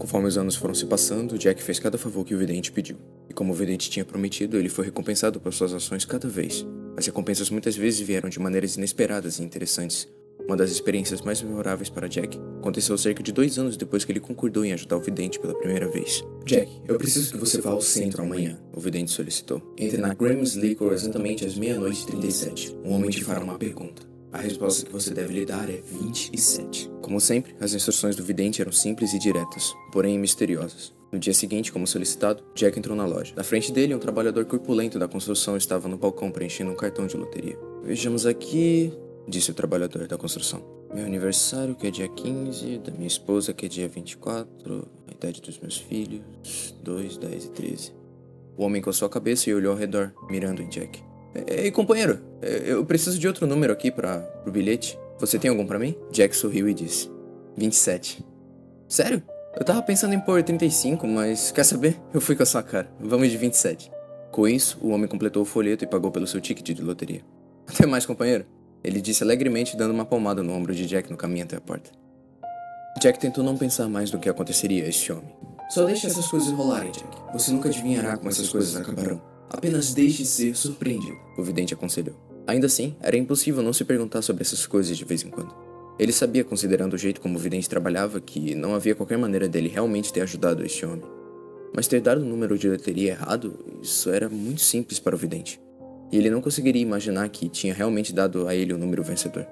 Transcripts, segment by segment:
Conforme os anos foram se passando, Jack fez cada favor que o vidente pediu. E como o vidente tinha prometido, ele foi recompensado por suas ações cada vez. As recompensas muitas vezes vieram de maneiras inesperadas e interessantes. Uma das experiências mais memoráveis para Jack aconteceu cerca de dois anos depois que ele concordou em ajudar o vidente pela primeira vez. Jack, eu preciso que você vá ao centro amanhã, o vidente solicitou. Entre na Graham's Liquor exatamente às meia-noite e 37. Um homem te fará uma pergunta. A resposta que você deve lhe dar é 27. Como sempre, as instruções do vidente eram simples e diretas, porém misteriosas. No dia seguinte, como solicitado, Jack entrou na loja. Na frente dele, um trabalhador corpulento da construção estava no balcão preenchendo um cartão de loteria. Vejamos aqui, disse o trabalhador da construção. Meu aniversário, que é dia 15, da minha esposa, que é dia 24, a idade dos meus filhos, 2, 10 e 13. O homem coçou a cabeça e olhou ao redor, mirando em Jack. Ei, companheiro, eu preciso de outro número aqui para o bilhete. Você tem algum para mim? Jack sorriu e disse: 27. Sério? Eu tava pensando em pôr 35, mas quer saber? Eu fui com a sua cara. Vamos de 27. Com isso, o homem completou o folheto e pagou pelo seu ticket de loteria. Até mais, companheiro. Ele disse alegremente, dando uma palmada no ombro de Jack no caminho até a porta. Jack tentou não pensar mais no que aconteceria a este homem. Só deixe essas coisas rolarem, Jack. Você nunca adivinhará como essas coisas acabarão. Apenas deixe ser surpreendido, o vidente aconselhou. Ainda assim, era impossível não se perguntar sobre essas coisas de vez em quando. Ele sabia, considerando o jeito como o vidente trabalhava, que não havia qualquer maneira dele realmente ter ajudado este homem. Mas ter dado o número de loteria errado, isso era muito simples para o vidente. E ele não conseguiria imaginar que tinha realmente dado a ele o número vencedor.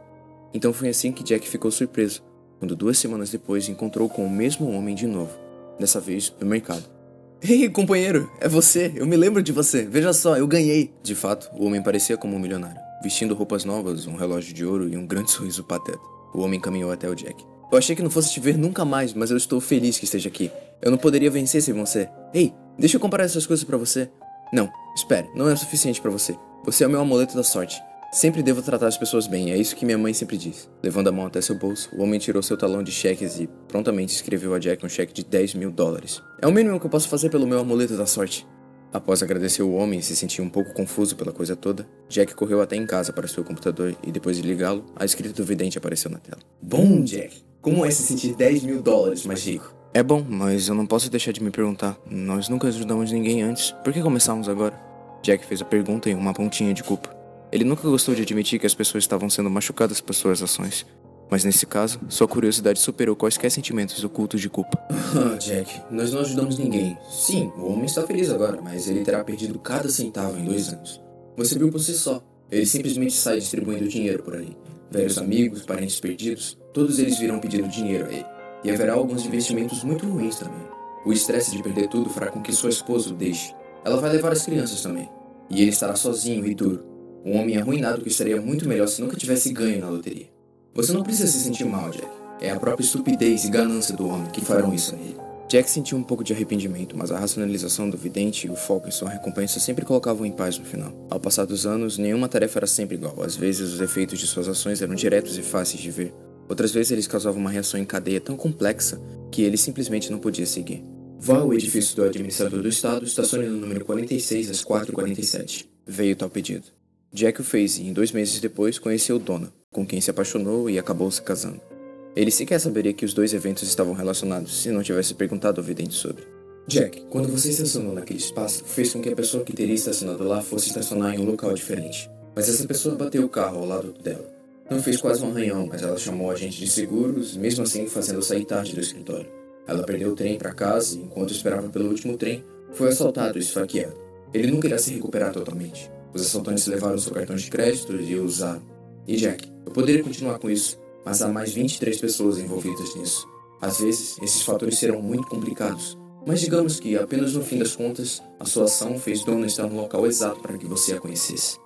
Então foi assim que Jack ficou surpreso, quando duas semanas depois encontrou com o mesmo homem de novo, dessa vez no mercado. Ei, companheiro, é você, eu me lembro de você, veja só, eu ganhei. De fato, o homem parecia como um milionário, vestindo roupas novas, um relógio de ouro e um grande sorriso pateta. O homem caminhou até o Jack. Eu achei que não fosse te ver nunca mais, mas eu estou feliz que esteja aqui. Eu não poderia vencer sem você. Ei, deixa eu comparar essas coisas para você. Não, espere, não é o suficiente para você. Você é o meu amuleto da sorte. Sempre devo tratar as pessoas bem, é isso que minha mãe sempre diz. Levando a mão até seu bolso, o homem tirou seu talão de cheques e prontamente escreveu a Jack um cheque de 10 mil dólares. É o mínimo que eu posso fazer pelo meu amuleto da sorte. Após agradecer o homem e se sentir um pouco confuso pela coisa toda, Jack correu até em casa para seu computador e depois de ligá-lo, a escrita do vidente apareceu na tela. Bom, Jack, como é se sentir 10 mil dólares mais rico? É bom, mas eu não posso deixar de me perguntar. Nós nunca ajudamos ninguém antes. Por que começamos agora? Jack fez a pergunta em uma pontinha de culpa. Ele nunca gostou de admitir que as pessoas estavam sendo machucadas por suas ações. Mas nesse caso, sua curiosidade superou quaisquer sentimentos ocultos de culpa. Ah, Jack, nós não ajudamos ninguém. Sim, o homem está feliz agora, mas ele terá perdido cada centavo em dois anos. Você viu por si só. Ele simplesmente sai distribuindo dinheiro por aí. Velhos amigos, parentes perdidos, todos eles virão pedindo dinheiro a ele. E haverá alguns investimentos muito ruins também. O estresse de perder tudo fará com que sua esposa o deixe. Ela vai levar as crianças também. E ele estará sozinho e duro. Um homem arruinado que estaria muito melhor se nunca tivesse ganho na loteria. Você não precisa se sentir mal, Jack. É a própria estupidez e ganância do homem que farão isso a ele. Jack sentiu um pouco de arrependimento, mas a racionalização do vidente e o foco em sua recompensa sempre colocavam em paz no final. Ao passar dos anos, nenhuma tarefa era sempre igual. Às vezes, os efeitos de suas ações eram diretos e fáceis de ver. Outras vezes, eles causavam uma reação em cadeia tão complexa que ele simplesmente não podia seguir. Vá ao edifício do administrador do estado, estacione no número 46 às 4h47. Veio tal pedido. Jack o fez e, em dois meses depois, conheceu Donna, com quem se apaixonou e acabou se casando. Ele sequer saberia que os dois eventos estavam relacionados se não tivesse perguntado ao vidente sobre. Jack, quando você estacionou naquele espaço, fez com que a pessoa que teria estacionado lá fosse estacionar em um local diferente. Mas essa pessoa bateu o carro ao lado dela. Não fez quase um arranhão, mas ela chamou a agente de seguros, mesmo assim fazendo sair tarde do escritório. Ela perdeu o trem para casa e, enquanto esperava pelo último trem, foi assaltado e esfaqueado. Ele nunca irá se recuperar totalmente. Os assaltantes levaram seu cartão de crédito e o usaram. E Jack, eu poderia continuar com isso, mas há mais 23 pessoas envolvidas nisso. Às vezes, esses fatores serão muito complicados, mas digamos que, apenas no fim das contas, a sua ação fez Donna estar no local exato para que você a conhecesse.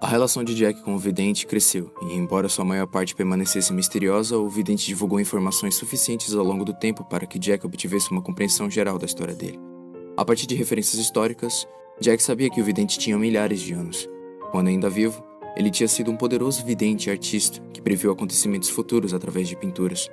A relação de Jack com o vidente cresceu, e embora sua maior parte permanecesse misteriosa, o vidente divulgou informações suficientes ao longo do tempo para que Jack obtivesse uma compreensão geral da história dele. A partir de referências históricas, Jack sabia que o vidente tinha milhares de anos. Quando ainda vivo, ele tinha sido um poderoso vidente e artista que previu acontecimentos futuros através de pinturas.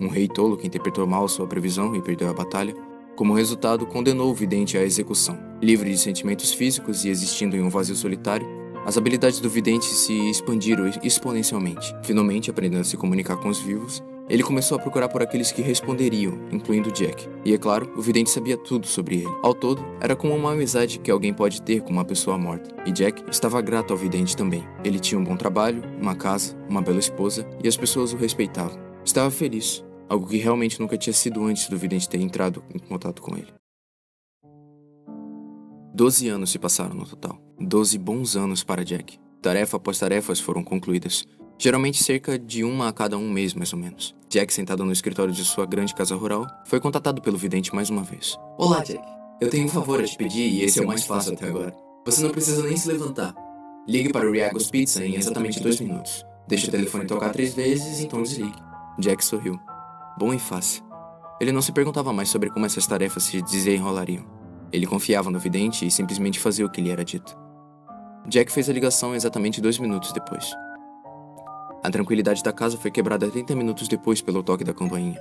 Um rei tolo que interpretou mal sua previsão e perdeu a batalha, como resultado, condenou o vidente à execução. Livre de sentimentos físicos e existindo em um vazio solitário, as habilidades do vidente se expandiram exponencialmente. Finalmente, aprendendo a se comunicar com os vivos, Ele começou a procurar por aqueles que responderiam, incluindo Jack. E é claro, o vidente sabia tudo sobre ele. Ao todo, era como uma amizade que alguém pode ter com uma pessoa morta. E Jack estava grato ao vidente também. Ele tinha um bom trabalho, uma casa, uma bela esposa e as pessoas o respeitavam. Estava feliz, algo que realmente nunca tinha sido antes do vidente ter entrado em contato com ele. Doze anos se passaram no total. Doze bons anos para Jack. Tarefa após tarefas foram concluídas. Geralmente cerca de uma a cada um mês, mais ou menos. Jack, sentado no escritório de sua grande casa rural, foi contatado pelo vidente mais uma vez. Olá, Jack. Eu tenho um favor a te pedir e esse é o mais fácil até agora. Você não precisa nem se levantar. Ligue para o Riagos Pizza em exatamente dois minutos. Deixe o telefone tocar três vezes, então desligue. Jack sorriu. Bom e fácil. Ele não se perguntava mais sobre como essas tarefas se desenrolariam. Ele confiava no vidente e simplesmente fazia o que lhe era dito. Jack fez a ligação exatamente dois minutos depois. A tranquilidade da casa foi quebrada 30 minutos depois pelo toque da campainha.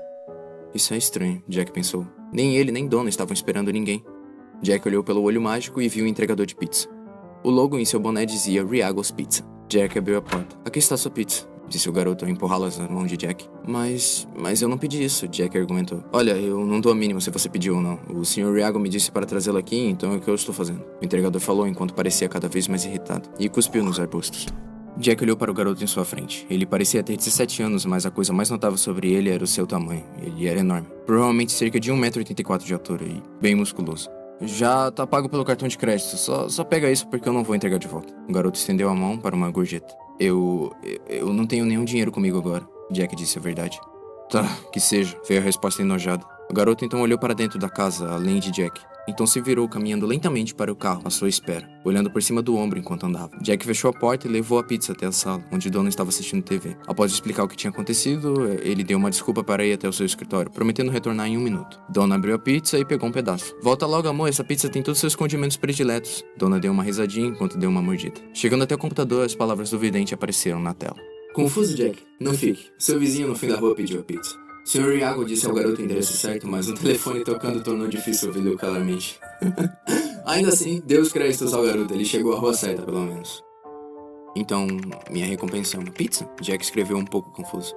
Isso é estranho, Jack pensou. Nem ele nem Dona estavam esperando ninguém. Jack olhou pelo olho mágico e viu o entregador de pizza. O logo em seu boné dizia Riagos Pizza. Jack abriu a porta. Aqui está sua pizza, disse o garoto ao empurrá-las na mão de Jack. Mas. mas eu não pedi isso, Jack argumentou. Olha, eu não dou a mínima se você pediu ou não. O Sr. Riago me disse para trazê-lo aqui, então é o que eu estou fazendo. O entregador falou enquanto parecia cada vez mais irritado e cuspiu nos arbustos. Jack olhou para o garoto em sua frente. Ele parecia ter 17 anos, mas a coisa mais notável sobre ele era o seu tamanho. Ele era enorme. Provavelmente cerca de 1,84m de altura e bem musculoso. Já tá pago pelo cartão de crédito, só, só pega isso porque eu não vou entregar de volta. O garoto estendeu a mão para uma gorjeta. Eu. eu não tenho nenhum dinheiro comigo agora, Jack disse a verdade. Tá, que seja, veio a resposta enojada. O garoto então olhou para dentro da casa, além de Jack. Então se virou caminhando lentamente para o carro à sua espera, olhando por cima do ombro enquanto andava. Jack fechou a porta e levou a pizza até a sala, onde Dona estava assistindo TV. Após explicar o que tinha acontecido, ele deu uma desculpa para ir até o seu escritório, prometendo retornar em um minuto. Dona abriu a pizza e pegou um pedaço. Volta logo, amor, essa pizza tem todos os seus condimentos prediletos. Dona deu uma risadinha enquanto deu uma mordida. Chegando até o computador, as palavras do vidente apareceram na tela. Confuso, Jack? Não fique. Seu vizinho no fim da rua pediu a pizza. Sr. Iago disse ao garoto o endereço certo, mas um telefone tocando tornou difícil ouvi-lo claramente. Ainda assim, Deus créditos ao garoto, ele chegou à rua certa, pelo menos. Então, minha recompensa é uma pizza? Jack escreveu um pouco confuso.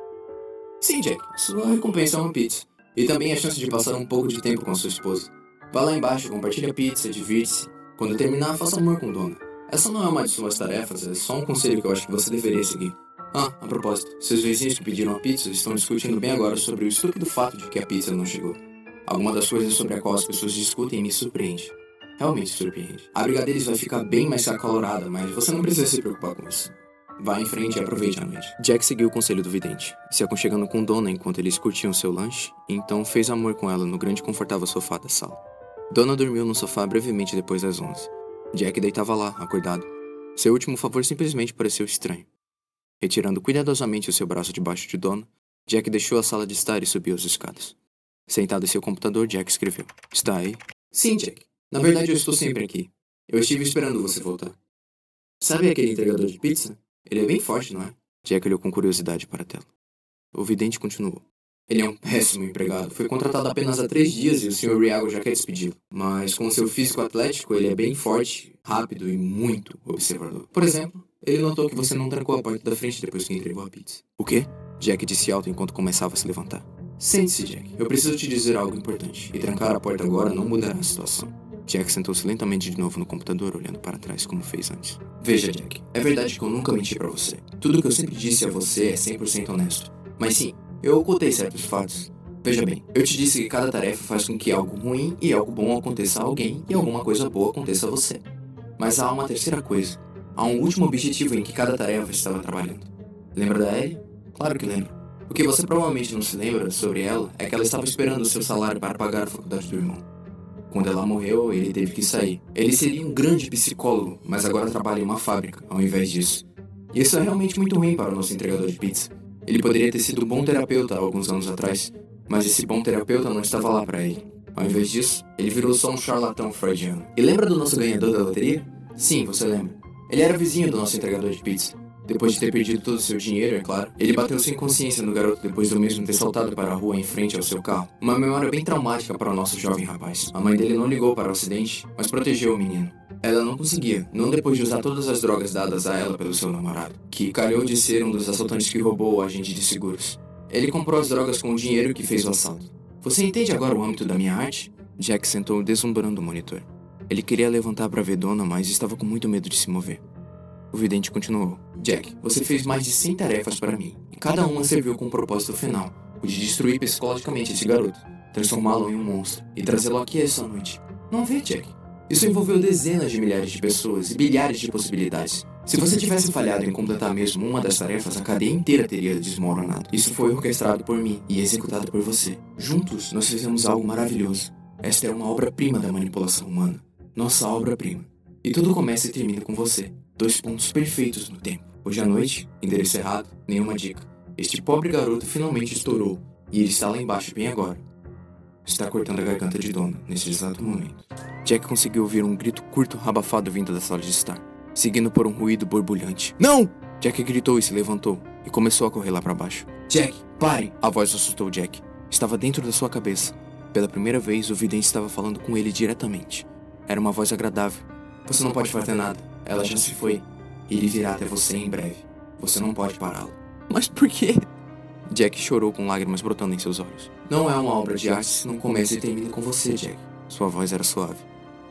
Sim, Jack, sua recompensa é uma pizza. E também a chance de passar um pouco de tempo com a sua esposa. Vá lá embaixo, compartilhe a pizza, divirte-se. Quando terminar, faça amor com dona. Essa não é uma de suas tarefas, é só um conselho que eu acho que você deveria seguir. Ah, a propósito, seus vizinhos que pediram a pizza estão discutindo bem agora sobre o estúpido fato de que a pizza não chegou. Alguma das coisas sobre a qual as pessoas discutem me surpreende. Realmente surpreende. A briga deles vai ficar bem mais acalorada, mas você não precisa se preocupar com isso. Vá em frente e aproveite a noite. Jack seguiu o conselho do vidente, se aconchegando com Dona enquanto eles curtiam seu lanche, então fez amor com ela no grande e confortável sofá da sala. Dona dormiu no sofá brevemente depois das onze. Jack deitava lá, acordado. Seu último favor simplesmente pareceu estranho. Retirando cuidadosamente o seu braço debaixo de Dona, Jack deixou a sala de estar e subiu as escadas. Sentado em seu computador, Jack escreveu: Está aí? Sim, Jack. Na verdade, eu estou sempre aqui. Eu estive esperando você voltar. Sabe aquele entregador de pizza? Ele é bem forte, não é? Jack olhou com curiosidade para a tela. O vidente continuou. Ele é um péssimo empregado. Foi contratado apenas há três dias e o Sr. Riago já quer despedi-lo. Mas com seu físico atlético, ele é bem forte, rápido e muito observador. Por exemplo, ele notou que você não trancou a porta da frente depois que entregou a pizza. O quê? Jack disse alto enquanto começava a se levantar. Sente-se, Jack. Eu preciso te dizer algo importante. E trancar a porta agora não mudará a situação. Jack sentou-se lentamente de novo no computador, olhando para trás como fez antes. Veja, Jack. É verdade que eu nunca menti para você. Tudo que eu sempre disse a você é 100% honesto. Mas sim, eu ocultei certos fatos. Veja bem, eu te disse que cada tarefa faz com que algo ruim e algo bom aconteça a alguém e alguma coisa boa aconteça a você. Mas há uma terceira coisa. Há um último objetivo em que cada tarefa estava trabalhando. Lembra da Ellie? Claro que lembro. O que você provavelmente não se lembra sobre ela é que ela estava esperando o seu salário para pagar a faculdade do irmão. Quando ela morreu, ele teve que sair. Ele seria um grande psicólogo, mas agora trabalha em uma fábrica, ao invés disso. E isso é realmente muito ruim para o nosso entregador de pizza. Ele poderia ter sido um bom terapeuta alguns anos atrás, mas esse bom terapeuta não estava lá para ele. Ao invés disso, ele virou só um charlatão freudiano. E lembra do nosso ganhador da loteria? Sim, você lembra. Ele era vizinho do nosso entregador de pizza. Depois de ter perdido todo o seu dinheiro, é claro, ele bateu sem consciência no garoto depois do mesmo ter saltado para a rua em frente ao seu carro. Uma memória bem traumática para o nosso jovem rapaz. A mãe dele não ligou para o acidente, mas protegeu o menino. Ela não conseguia, não depois de usar todas as drogas dadas a ela pelo seu namorado, que calhou de ser um dos assaltantes que roubou o agente de seguros. Ele comprou as drogas com o dinheiro que fez o assalto. Você entende agora o âmbito da minha arte? Jack sentou deslumbrando o monitor. Ele queria levantar para ver Dona, mas estava com muito medo de se mover. O vidente continuou. Jack, você fez mais de 100 tarefas para mim, e cada uma serviu com um propósito final, o de destruir psicologicamente esse garoto, transformá-lo em um monstro e trazê-lo aqui essa noite. Não vê, Jack? Isso envolveu dezenas de milhares de pessoas e bilhares de possibilidades. Se você tivesse falhado em completar mesmo uma das tarefas, a cadeia inteira teria desmoronado. Isso foi orquestrado por mim e executado por você. Juntos, nós fizemos algo maravilhoso. Esta é uma obra-prima da manipulação humana. Nossa obra-prima. E tudo começa e termina com você. Dois pontos perfeitos no tempo. Hoje à noite, endereço errado, nenhuma dica. Este pobre garoto finalmente estourou, e ele está lá embaixo bem agora. Está cortando a garganta de Dona, neste exato momento. Jack conseguiu ouvir um grito curto abafado vindo da sala de estar, seguindo por um ruído borbulhante. Não! Jack gritou e se levantou, e começou a correr lá para baixo. Jack, pare! A voz assustou Jack. Estava dentro da sua cabeça. Pela primeira vez, o vidente estava falando com ele diretamente. Era uma voz agradável. Você não pode fazer nada. Ela já se foi. Ele virá até você em breve. Você não pode pará-lo. Mas por quê? Jack chorou com lágrimas brotando em seus olhos. Não é uma obra de arte se não começa e termina com você, Jack. Sua voz era suave.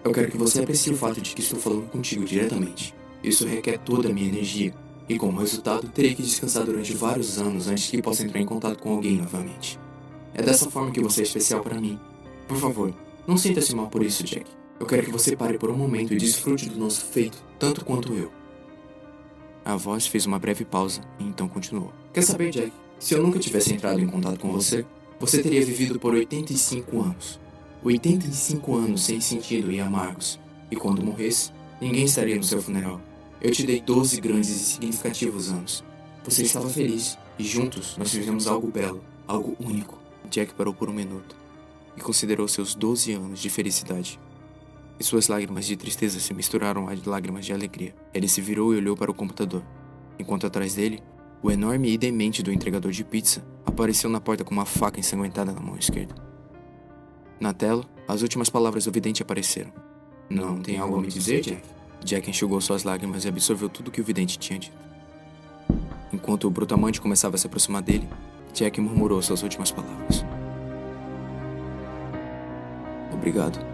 Eu quero que você aprecie o fato de que estou falando contigo diretamente. Isso requer toda a minha energia. E como resultado, terei que descansar durante vários anos antes que possa entrar em contato com alguém novamente. É dessa forma que você é especial para mim. Por favor, não sinta-se mal por isso, Jack. Eu quero que você pare por um momento e desfrute do nosso feito, tanto quanto eu. A voz fez uma breve pausa e então continuou. Quer saber, Jack? Se eu nunca tivesse entrado em contato com você, você teria vivido por 85 anos. 85 anos sem sentido e amargos. E quando morresse, ninguém estaria no seu funeral. Eu te dei 12 grandes e significativos anos. Você estava feliz e juntos nós fizemos algo belo, algo único. Jack parou por um minuto e considerou seus 12 anos de felicidade e suas lágrimas de tristeza se misturaram às lágrimas de alegria. Ele se virou e olhou para o computador, enquanto atrás dele, o enorme e demente do entregador de pizza apareceu na porta com uma faca ensanguentada na mão esquerda. Na tela, as últimas palavras do vidente apareceram. Não tem algo a me dizer, Jack? Jack enxugou suas lágrimas e absorveu tudo que o vidente tinha dito. Enquanto o brutamante começava a se aproximar dele, Jack murmurou suas últimas palavras. Obrigado.